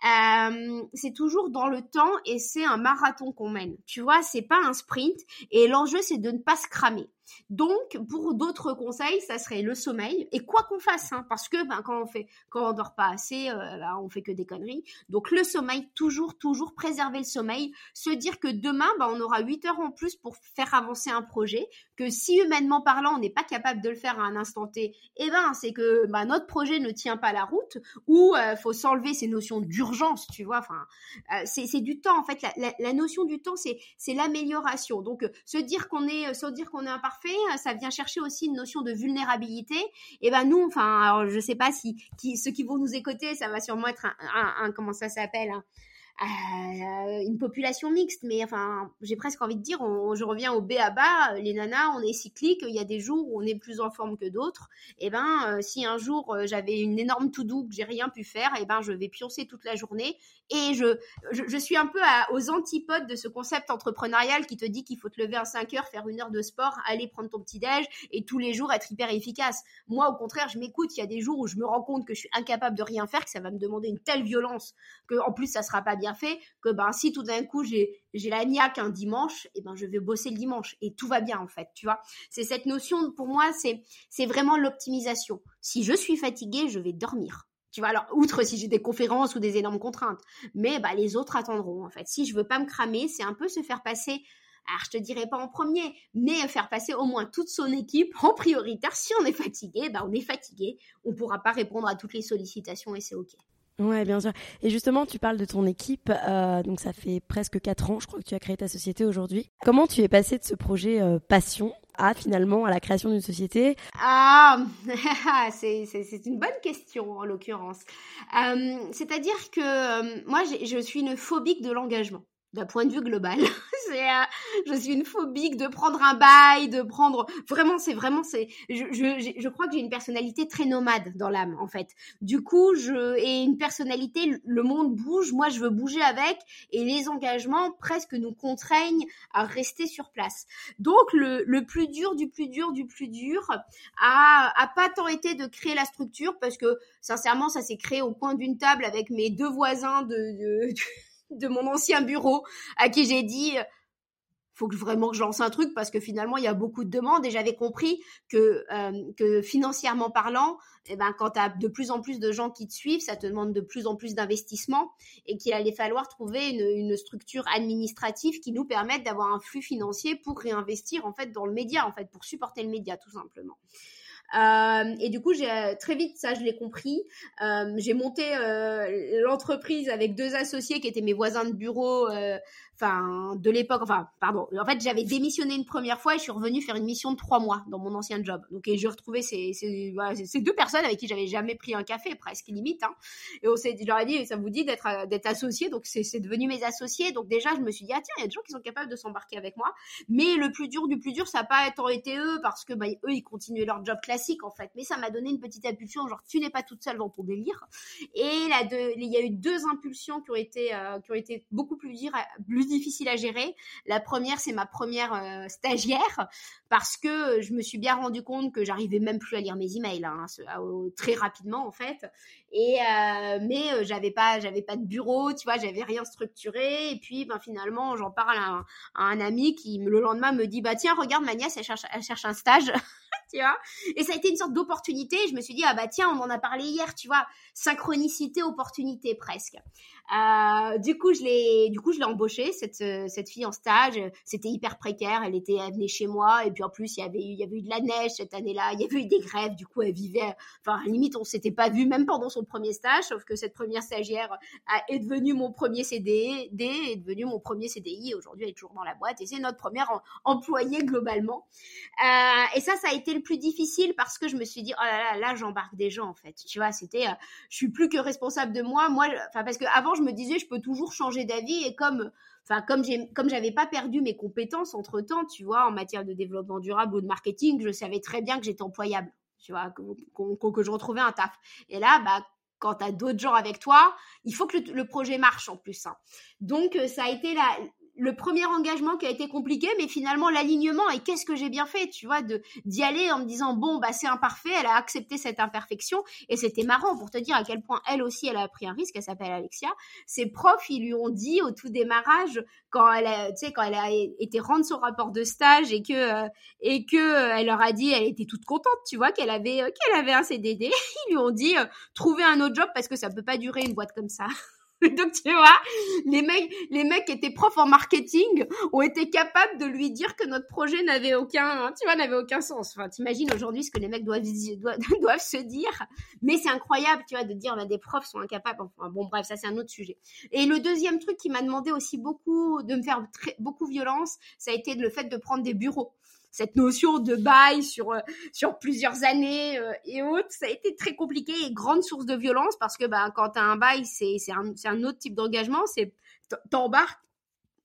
euh, c'est toujours dans le temps et c'est un marathon qu'on mène. Tu vois, c'est pas un sprint et l'enjeu c'est de ne pas se cramer. Donc, pour d'autres conseils, ça serait le sommeil. Et quoi qu'on fasse, hein, parce que ben, quand on fait, quand on dort pas assez, euh, ben, on fait que des conneries. Donc, le sommeil, toujours, toujours préserver le sommeil. Se dire que demain, ben, on aura 8 heures en plus pour faire avancer un projet. Que si humainement parlant, on n'est pas capable de le faire à un instant T, eh ben, c'est que ben, notre projet ne tient pas la route ou euh, faut s'enlever ces notions d'urgence, tu vois. Enfin, euh, c'est du temps en fait. La, notion du temps, c'est l'amélioration. Donc, euh, se dire qu'on est, se dire est imparfait euh, ça vient chercher aussi une notion de vulnérabilité. Et ben nous, enfin, alors je sais pas si qui, ceux qui vont nous écouter, ça va sûrement être un, un comment ça s'appelle, euh, une population mixte, mais enfin, j'ai presque envie de dire, je reviens au B à bas, les nanas, on est cyclique, il y a des jours où on est plus en forme que d'autres. Et eh ben, euh, si un jour euh, j'avais une énorme to do que j'ai rien pu faire, et eh ben, je vais pioncer toute la journée. Et je, je, suis un peu aux antipodes de ce concept entrepreneurial qui te dit qu'il faut te lever à 5 heures, faire une heure de sport, aller prendre ton petit déj et tous les jours être hyper efficace. Moi, au contraire, je m'écoute. Il y a des jours où je me rends compte que je suis incapable de rien faire, que ça va me demander une telle violence que en plus ça sera pas bien fait que ben si tout d'un coup j'ai la niaque un dimanche et eh ben je vais bosser le dimanche et tout va bien en fait tu vois. C'est cette notion pour moi c'est c'est vraiment l'optimisation. Si je suis fatiguée je vais dormir. Tu vois alors outre si j'ai des conférences ou des énormes contraintes. Mais bah les autres attendront en fait. Si je veux pas me cramer c'est un peu se faire passer alors je te dirais pas en premier, mais faire passer au moins toute son équipe en prioritaire. Si on est fatigué, bah on est fatigué, on pourra pas répondre à toutes les sollicitations et c'est ok. Ouais, bien sûr. Et justement, tu parles de ton équipe. Euh, donc, ça fait presque quatre ans, je crois, que tu as créé ta société aujourd'hui. Comment tu es passé de ce projet euh, passion à finalement à la création d'une société? Ah, c'est une bonne question en l'occurrence. Euh, c'est-à-dire que moi, je suis une phobique de l'engagement. D'un point de vue global. euh, je suis une phobique de prendre un bail, de prendre. Vraiment, c'est vraiment, c'est. Je, je, je crois que j'ai une personnalité très nomade dans l'âme, en fait. Du coup, je et une personnalité, le monde bouge, moi je veux bouger avec, et les engagements presque nous contraignent à rester sur place. Donc le, le plus dur du plus dur du plus dur a, a pas tant été de créer la structure parce que sincèrement, ça s'est créé au coin d'une table avec mes deux voisins de, de de mon ancien bureau à qui j'ai dit faut que vraiment que je lance un truc parce que finalement il y a beaucoup de demandes et j'avais compris que euh, que financièrement parlant eh ben quand tu as de plus en plus de gens qui te suivent ça te demande de plus en plus d'investissement et qu'il allait falloir trouver une, une, structure administrative qui nous permette d'avoir un flux financier pour réinvestir en fait dans le média en fait pour supporter le média tout simplement euh, et du coup, j'ai euh, très vite, ça, je l'ai compris. Euh, j'ai monté l'entreprise avec deux associés qui étaient mes voisins de bureau, enfin de l'époque. Enfin, pardon. En fait, j'avais démissionné une première fois et je suis revenue faire une mission de trois mois dans mon ancien job. Donc, et j'ai retrouvé ces, deux personnes avec qui j'avais jamais pris un café, presque limite. Hein. Et on s'est, je leur ai dit, ça vous dit d'être d'être associé. Donc, c'est devenu mes associés. Donc déjà, je me suis dit, ah tiens, il y a des gens qui sont capables de s'embarquer avec moi. Mais le plus dur du plus dur, ça n'a pas été eux parce que bah, eux, ils continuaient leur job classique en fait, mais ça m'a donné une petite impulsion, genre tu n'es pas toute seule dans ton délire. Et il y a eu deux impulsions qui ont été, euh, beaucoup plus, dire, plus difficiles à gérer. La première, c'est ma première euh, stagiaire, parce que je me suis bien rendu compte que j'arrivais même plus à lire mes emails, hein, très rapidement en fait. Et euh, mais j'avais pas, j'avais pas de bureau, tu vois, j'avais rien structuré. Et puis, ben finalement, j'en parle à un, à un, ami qui le lendemain me dit, bah tiens, regarde, ma nièce, elle cherche, elle cherche un stage. tu vois? Et ça a été une sorte d'opportunité. Je me suis dit, ah bah tiens, on en a parlé hier, tu vois. Synchronicité, opportunité presque. Euh, du coup, je l'ai, du coup, je l'ai embauchée cette euh, cette fille en stage. C'était hyper précaire. Elle était, elle venait chez moi et puis en plus, il y avait eu, il y avait eu de la neige cette année-là. Il y avait eu des grèves. Du coup, elle vivait. Enfin, limite, on s'était pas vu même pendant son premier stage. Sauf que cette première stagiaire est devenue mon premier CDD, est devenue mon premier CDI. Aujourd'hui, elle est toujours dans la boîte et c'est notre première employée globalement. Euh, et ça, ça a été le plus difficile parce que je me suis dit, oh là là, là, j'embarque des gens en fait. Tu vois, c'était, euh, je suis plus que responsable de moi. Moi, enfin parce que avant je me disais je peux toujours changer d'avis et comme enfin comme j'ai comme j'avais pas perdu mes compétences entre temps tu vois en matière de développement durable ou de marketing je savais très bien que j'étais employable tu vois que, je retrouvais un taf et là bah quand tu as d'autres gens avec toi, il faut que le, projet marche en plus. Hein. Donc, euh, ça a été la, le premier engagement qui a été compliqué, mais finalement l'alignement et qu'est-ce que j'ai bien fait, tu vois, de d'y aller en me disant bon bah c'est imparfait, elle a accepté cette imperfection et c'était marrant pour te dire à quel point elle aussi elle a pris un risque. Elle s'appelle Alexia. Ses profs ils lui ont dit au tout démarrage quand elle a, tu sais quand elle a été rendre son rapport de stage et que euh, et que euh, elle leur a dit elle était toute contente, tu vois qu'elle avait euh, qu'elle avait un CDD. Ils lui ont dit trouver un autre job parce que ça peut pas durer une boîte comme ça. Donc tu vois, les mecs, les mecs qui étaient profs en marketing ont été capables de lui dire que notre projet n'avait aucun, tu vois, n'avait aucun sens. Enfin, t'imagines aujourd'hui ce que les mecs doivent, doivent, se dire. Mais c'est incroyable, tu vois, de dire, bah, des profs sont incapables. Enfin, bon, bref, ça c'est un autre sujet. Et le deuxième truc qui m'a demandé aussi beaucoup, de me faire beaucoup violence, ça a été le fait de prendre des bureaux cette notion de bail sur euh, sur plusieurs années euh, et autres, ça a été très compliqué et grande source de violence parce que bah quand tu as un bail, c'est c'est un, un autre type d'engagement, c'est t'embarques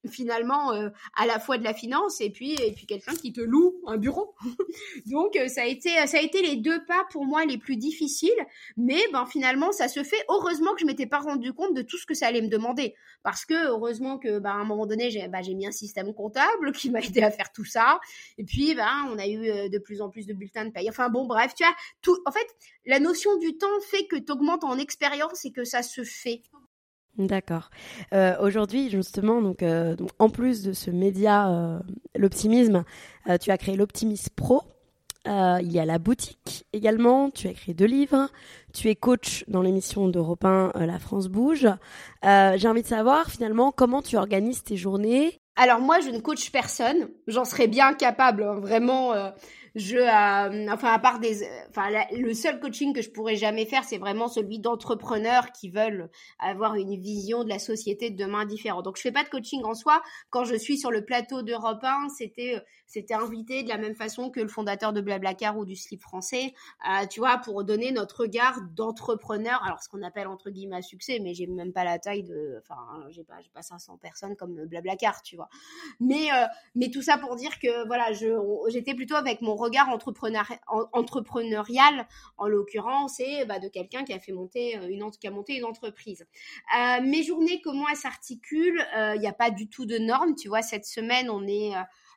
finalement euh, à la fois de la finance et puis et puis quelqu'un qui te loue un bureau. Donc euh, ça a été ça a été les deux pas pour moi les plus difficiles, mais ben finalement ça se fait. Heureusement que je m'étais pas rendu compte de tout ce que ça allait me demander parce que heureusement que ben à un moment donné j'ai ben, j'ai mis un système comptable qui m'a aidé à faire tout ça et puis ben on a eu euh, de plus en plus de bulletins de paye. Enfin bon bref, tu vois tout en fait la notion du temps fait que tu augmentes en expérience et que ça se fait. D'accord. Euh, Aujourd'hui, justement, donc, euh, donc, en plus de ce média, euh, l'optimisme, tu as créé l'Optimisme Pro. Il y a la boutique également. Tu as écrit deux livres. Tu es coach dans l'émission d'Europe 1 La France bouge. J'ai envie de savoir finalement comment tu organises tes journées? Alors moi, je ne coach personne. J'en serais bien capable, hein, vraiment je, euh, enfin, à part des, enfin, le seul coaching que je pourrais jamais faire, c'est vraiment celui d'entrepreneurs qui veulent avoir une vision de la société de demain différente. Donc, je fais pas de coaching en soi. Quand je suis sur le plateau d'Europe 1, c'était, c'était invité de la même façon que le fondateur de Blablacar ou du Slip français, euh, tu vois, pour donner notre regard d'entrepreneur. Alors, ce qu'on appelle entre guillemets succès, mais j'ai même pas la taille de, enfin, j'ai pas, j'ai pas 500 personnes comme Blablacar, tu vois. Mais, euh, mais tout ça pour dire que, voilà, je, j'étais plutôt avec mon regard entrepreneur, entrepreneurial, en l'occurrence, et bah, de quelqu'un qui a fait monter euh, une, monté une entreprise. Euh, mes journées, comment elles s'articulent Il n'y a pas du tout de normes, tu vois. Cette semaine, on est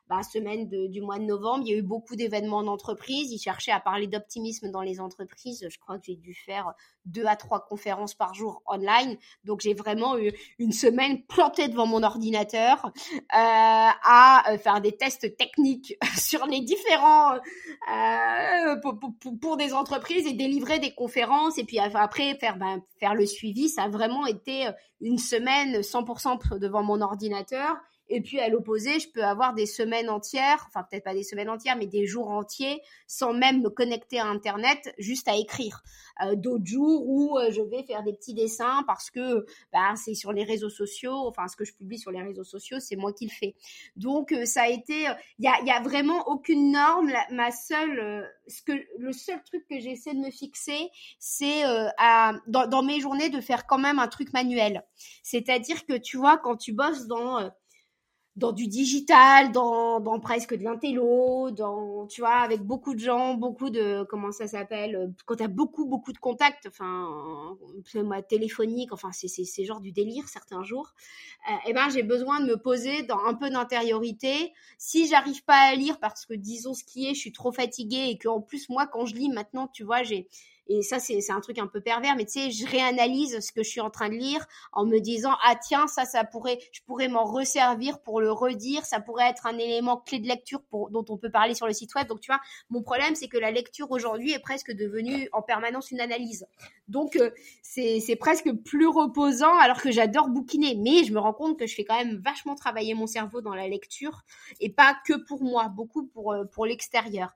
bah, semaine du mois de novembre, il y a eu beaucoup d'événements d'entreprise. Ils cherchaient à parler d'optimisme dans les entreprises. Je crois que j'ai dû faire deux à trois conférences par jour online. Donc j'ai vraiment eu une semaine plantée devant mon ordinateur euh, à euh, faire des tests techniques sur les différents euh, pour, pour, pour, des entreprises et délivrer des conférences et puis après faire ben, faire le suivi. Ça a vraiment été une semaine 100% devant mon ordinateur et puis à l'opposé, je peux avoir des semaines entières, enfin peut-être pas des semaines entières, mais des jours entiers sans même me connecter à Internet, juste à écrire. Euh, D'autres jours où euh, je vais faire des petits dessins parce que bah, c'est sur les réseaux sociaux, enfin ce que je publie sur les réseaux sociaux, c'est moi qui le fais. Donc euh, ça a été, il y a, y, a, vraiment aucune norme. ma seule, ce que le seul truc que j'essaie de me fixer, c'est dans, dans mes journées de faire quand même un truc manuel. C'est-à-dire que tu vois quand tu bosses dans dans du digital, dans, dans presque de l'intello, dans, tu vois, avec beaucoup de gens, beaucoup de, comment ça s'appelle, euh, quand tu as beaucoup, beaucoup de contacts, enfin, téléphonique, enfin, c'est, c'est, c'est genre du délire certains jours, euh, eh ben, j'ai besoin de me poser dans un peu d'intériorité. Si j'arrive pas à lire parce que, disons ce qui est, je suis trop fatiguée et que, en plus, moi, quand je lis maintenant, tu vois, j'ai, et ça c'est un truc un peu pervers mais tu sais je réanalyse ce que je suis en train de lire en me disant ah tiens ça ça pourrait je pourrais m'en resservir pour le redire. Ça pourrait être un élément clé de lecture dont on peut parler sur le site web donc tu vois mon problème c'est que la lecture aujourd'hui est presque devenue en permanence une analyse. Donc euh, c'est presque plus reposant alors que j'adore bouquiner. Mais je me rends compte que je fais quand même vachement travailler mon cerveau dans la lecture et pas que pour moi beaucoup pour euh, pour l'extérieur.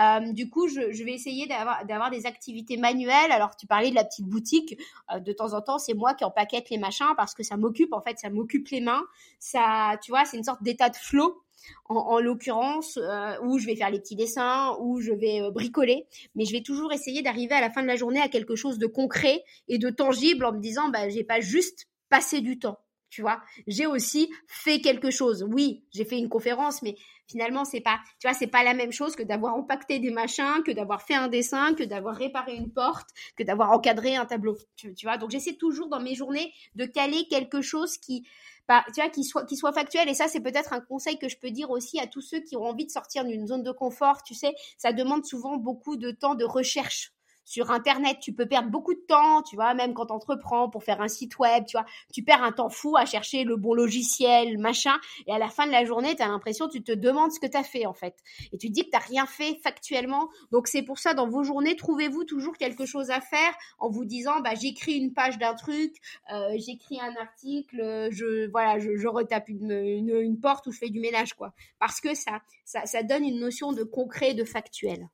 Euh, du coup je, je vais essayer d'avoir des activités manuel. Alors, tu parlais de la petite boutique. Euh, de temps en temps, c'est moi qui empaquette les machins parce que ça m'occupe, en fait, ça m'occupe les mains. Ça, tu vois, c'est une sorte d'état de flow. En, l'occurrence, euh, où je vais faire les petits dessins, où je vais euh, bricoler, mais je vais toujours essayer d'arriver à la fin de la journée à quelque chose de concret et de tangible en me disant, bah, j'ai pas juste passé du temps tu vois. J'ai aussi fait quelque chose. Oui, j'ai fait une conférence, mais finalement, c'est pas, tu vois, c'est pas la même chose que d'avoir empaqueté des machins, que d'avoir fait un dessin, que d'avoir réparé une porte, que d'avoir encadré un tableau. Tu, vois. Donc, j'essaie toujours dans mes journées de caler quelque chose qui, bah, tu vois, qui soit, qui soit factuel. Et ça, c'est peut-être un conseil que je peux dire aussi à tous ceux qui ont envie de sortir d'une zone de confort. Tu sais, ça demande souvent beaucoup de temps de recherche sur Internet, tu peux perdre beaucoup de temps, tu vois, même quand tu entreprends pour faire un site web, tu vois, tu perds un temps fou à chercher le bon logiciel, machin, et à la fin de la journée, tu as l'impression, tu te demandes ce que tu as fait, en fait. Et tu te dis que tu rien fait factuellement. Donc, c'est pour ça, dans vos journées, trouvez-vous toujours quelque chose à faire en vous disant, bah, j'écris une page d'un truc, euh, j'écris un article, je, voilà, je, retape une, une, porte ou je fais du ménage, quoi. Parce que ça, ça, ça donne une notion de concret, de factuel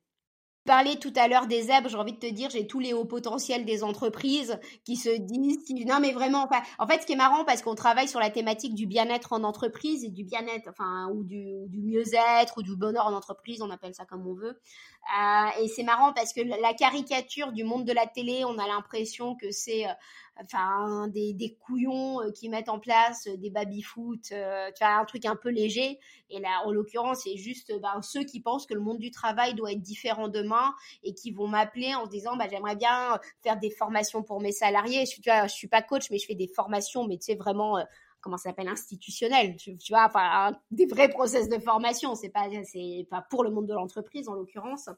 parlais tout à l'heure des zèbres, j'ai envie de te dire, j'ai tous les hauts potentiels des entreprises qui se disent, non mais vraiment, pas. en fait, ce qui est marrant, parce qu'on travaille sur la thématique du bien-être en entreprise et du bien-être, enfin, ou du, du mieux-être ou du bonheur en entreprise, on appelle ça comme on veut. Euh, et c'est marrant parce que la caricature du monde de la télé, on a l'impression que c'est euh, enfin des, des couillons euh, qui mettent en place euh, des baby-foot, euh, tu vois, un truc un peu léger. Et là, en l'occurrence, c'est juste ben, ceux qui pensent que le monde du travail doit être différent demain et qui vont m'appeler en se disant, bah, j'aimerais bien faire des formations pour mes salariés. Je, tu vois, je suis pas coach, mais je fais des formations, mais tu sais, vraiment comment ça s'appelle institutionnel tu, vois des vrais process de formation c'est pas c'est pas pour le monde de l'entreprise en l'occurrence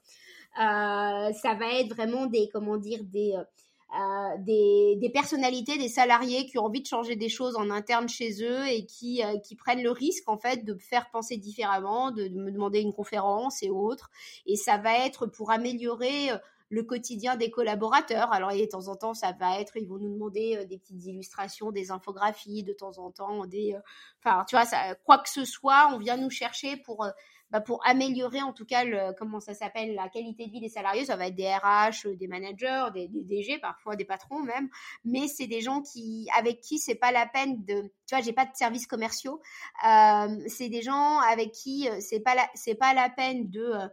ça va être vraiment des comment dire des euh, des, des, personnalités, des salariés qui ont envie de changer des choses en interne chez eux et qui, euh, qui prennent le risque en fait de faire penser différemment, de, de, me demander une conférence et autres. Et ça va être pour améliorer le quotidien des collaborateurs. Alors, de temps en temps, ça va être, ils vont nous demander des petites illustrations, des infographies, de temps en temps, des, enfin, tu vois, quoi que ce soit, on vient nous chercher pour bah, pour améliorer en tout cas comment ça s'appelle la qualité de vie des salariés. Ça va être des RH, des managers, des, DG, parfois des patrons même. Mais c'est des gens qui avec qui c'est pas la peine de, tu vois, j'ai pas de services commerciaux. Euh, c'est des gens avec qui euh, c'est pas la, c'est pas la peine de, euh,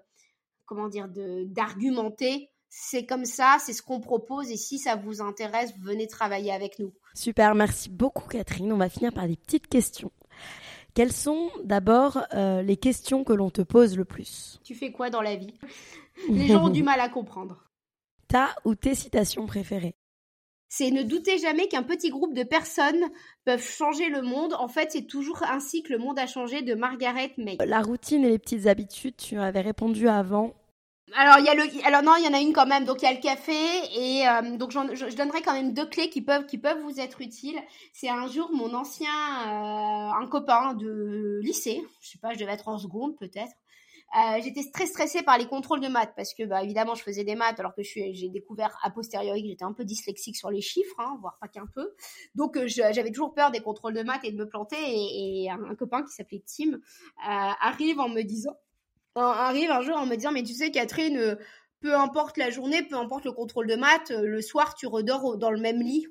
comment dire, d'argumenter c'est comme ça, c'est ce qu'on propose et si ça vous intéresse, venez travailler avec nous. Super, merci beaucoup Catherine. On va finir par des petites questions. Quelles sont d'abord euh, les questions que l'on te pose le plus Tu fais quoi dans la vie? Les gens ont du mal à comprendre. Ta ou tes citations préférées? C'est ne doutez jamais qu'un petit groupe de personnes peuvent changer le monde. En fait, c'est toujours ainsi que le monde a changé de Margaret May. La routine et les petites habitudes, tu avais répondu avant. Alors il y a le, alors non, il y en a une quand même. Donc il y a le café et euh, donc je, donnerai quand même deux clés qui peuvent qui peuvent vous être utiles. C'est un jour mon ancien euh, un copain de lycée, je sais pas, je devais être en seconde peut-être. Euh, j'étais très stressée par les contrôles de maths parce que bah évidemment je faisais des maths alors que j'ai découvert a posteriori que j'étais un peu dyslexique sur les chiffres, hein, voire pas qu'un peu. Donc j'avais toujours peur des contrôles de maths et de me planter et, un, copain qui s'appelait Tim arrive en me disant arrive un jour en me disant mais tu sais Catherine euh, peu importe la journée peu importe le contrôle de maths euh, le soir tu redors dans le même lit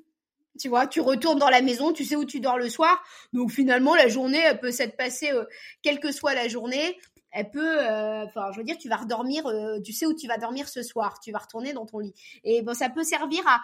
tu vois, tu retournes dans la maison, tu sais où tu dors le soir. Donc finalement, la journée, peut s'être passée, euh, quelle que soit la journée elle peut, euh, enfin, je veux dire, tu vas redormir, euh, tu sais où tu vas dormir ce soir, tu vas retourner dans ton lit. Et bon, ça peut servir à,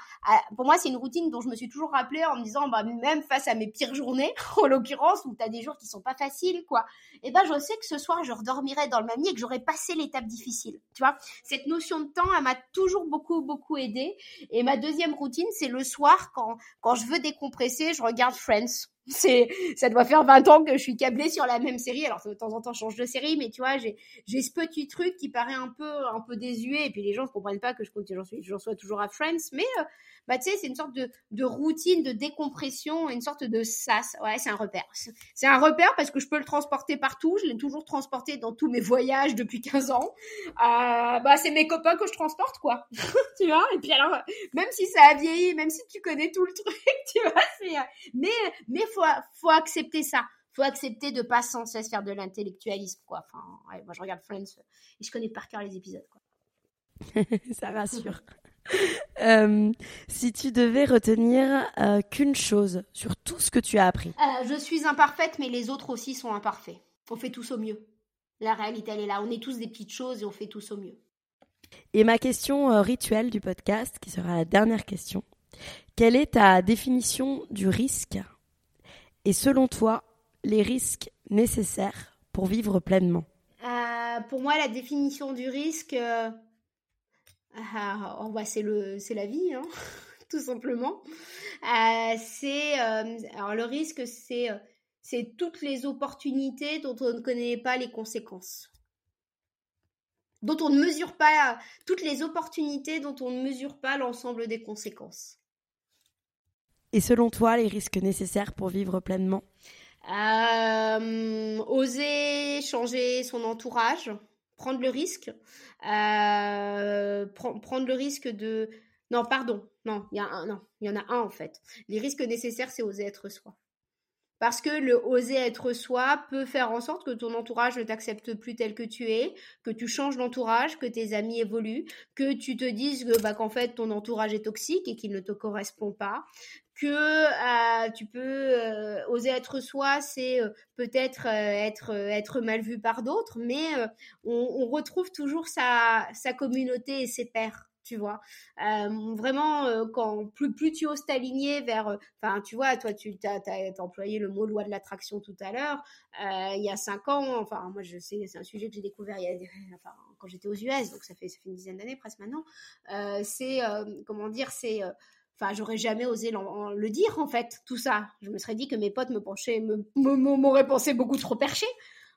pour moi, c'est une routine dont je me suis toujours rappelée en me disant, bah, même face à mes pires journées, en l'occurrence, où tu as des jours qui sont pas faciles, quoi. Et ben, je sais que ce soir, je redormirai dans le même lit et que j'aurai passé l'étape difficile. Tu vois, cette notion de temps, elle m'a toujours beaucoup, beaucoup aidé. Et ma deuxième routine, c'est le soir, quand, quand je veux décompresser, je regarde Friends c'est ça doit faire 20 ans que je suis câblée sur la même série. Alors de temps en temps je change de série mais tu vois j'ai j'ai ce petit truc qui paraît un peu un peu désuet. Et puis les gens ne comprennent pas que je continue j'en suis j'en sois toujours à Friends. Mais euh, bah tu sais c'est une sorte de de routine de décompression une sorte de sas ouais c'est un repère c'est un repère parce que je peux le transporter partout je l'ai toujours transporté dans tous mes voyages depuis 15 ans euh, bah c'est mes copains que je transporte quoi tu vois? Et puis alors même si ça a vieilli même si tu connais tout le truc tu vois c'est mais mais faut, faut accepter ça. Faut accepter de pas sans cesse faire de l'intellectualisme, quoi. Enfin, moi, je regarde Friends et je connais par cœur les épisodes, quoi. ça rassure. Euh, si tu devais retenir euh, qu'une chose sur tout ce que tu as appris. Euh, je suis imparfaite, mais les autres aussi sont imparfaits. On fait tous au mieux. La réalité, elle est là. On est tous des petites choses et on fait tous au mieux. Et ma question rituelle du podcast, qui sera la dernière question. Quelle est ta définition du risque? Et selon toi, les risques nécessaires pour vivre pleinement? Pour moi, la définition du risque, ah, oh, bah, c'est le, c'est la vie, hein, tout simplement. Euh, c'est, alors le risque, c'est, c'est toutes les opportunités dont on ne connaît pas les conséquences dont on ne mesure pas toutes les opportunités dont on ne mesure pas l'ensemble des conséquences. Et selon toi, les risques nécessaires pour vivre pleinement? Euh, Oser changer son entourage, prendre le risque, euh, prendre le risque de... Non, pardon, non, il y a non, il y en a un en fait. Les risques nécessaires, c'est oser être soi. Parce que le oser être soi peut faire en sorte que ton entourage ne t'accepte plus tel que tu es, que tu changes d'entourage, que tes amis évoluent, que tu te dises que, bah, qu'en fait ton entourage est toxique et qu'il ne te correspond pas, que euh, tu peux euh, oser être soi, c'est euh, peut-être être être mal vu par d'autres, mais on, retrouve toujours sa sa communauté et ses pairs tu vois. Vraiment, quand plus, plus tu oses t'aligner vers, enfin, tu vois, toi, tu as, employé le mot loi de l'attraction tout à l'heure. il y a cinq ans, enfin, moi, je sais, c'est un sujet que j'ai découvert enfin, quand j'étais aux US, donc ça fait, ça fait une dizaine d'années presque maintenant. c'est, comment dire, c'est enfin j'aurais jamais osé le dire en fait tout ça. Je me serais dit que mes potes me penchaient m'auraient pensé beaucoup trop perché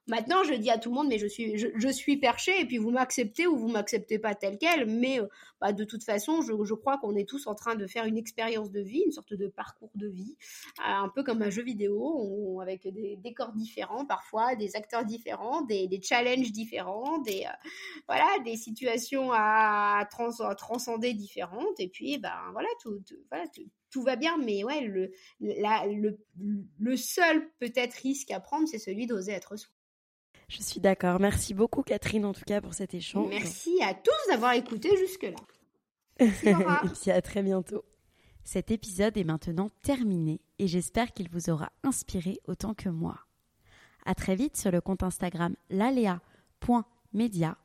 Maintenant, je dis à tout le monde, mais je suis, je, perché, et puis vous m'acceptez ou vous m'acceptez pas tel quel, mais euh, bah, de toute façon, je, crois qu'on est tous en train de faire une expérience de vie, une sorte de parcours de vie, euh, un peu comme un jeu vidéo, avec des décors différents parfois, des acteurs différents, des, challenges différents, des euh, voilà, des situations à, trans, à, transcender différentes, et puis ben voilà, tout, va bien, mais ouais, le, le seul peut-être risque à prendre, c'est celui d'oser être soi. Je suis d'accord. Merci beaucoup, Catherine, en tout cas, pour cet échange. Merci à tous d'avoir écouté jusque-là. Merci, à très bientôt. Cet épisode est maintenant terminé et j'espère qu'il vous aura inspiré autant que moi. À très vite sur le compte Instagram lalea.media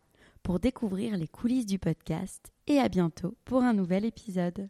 pour découvrir les coulisses du podcast et à bientôt pour un nouvel épisode.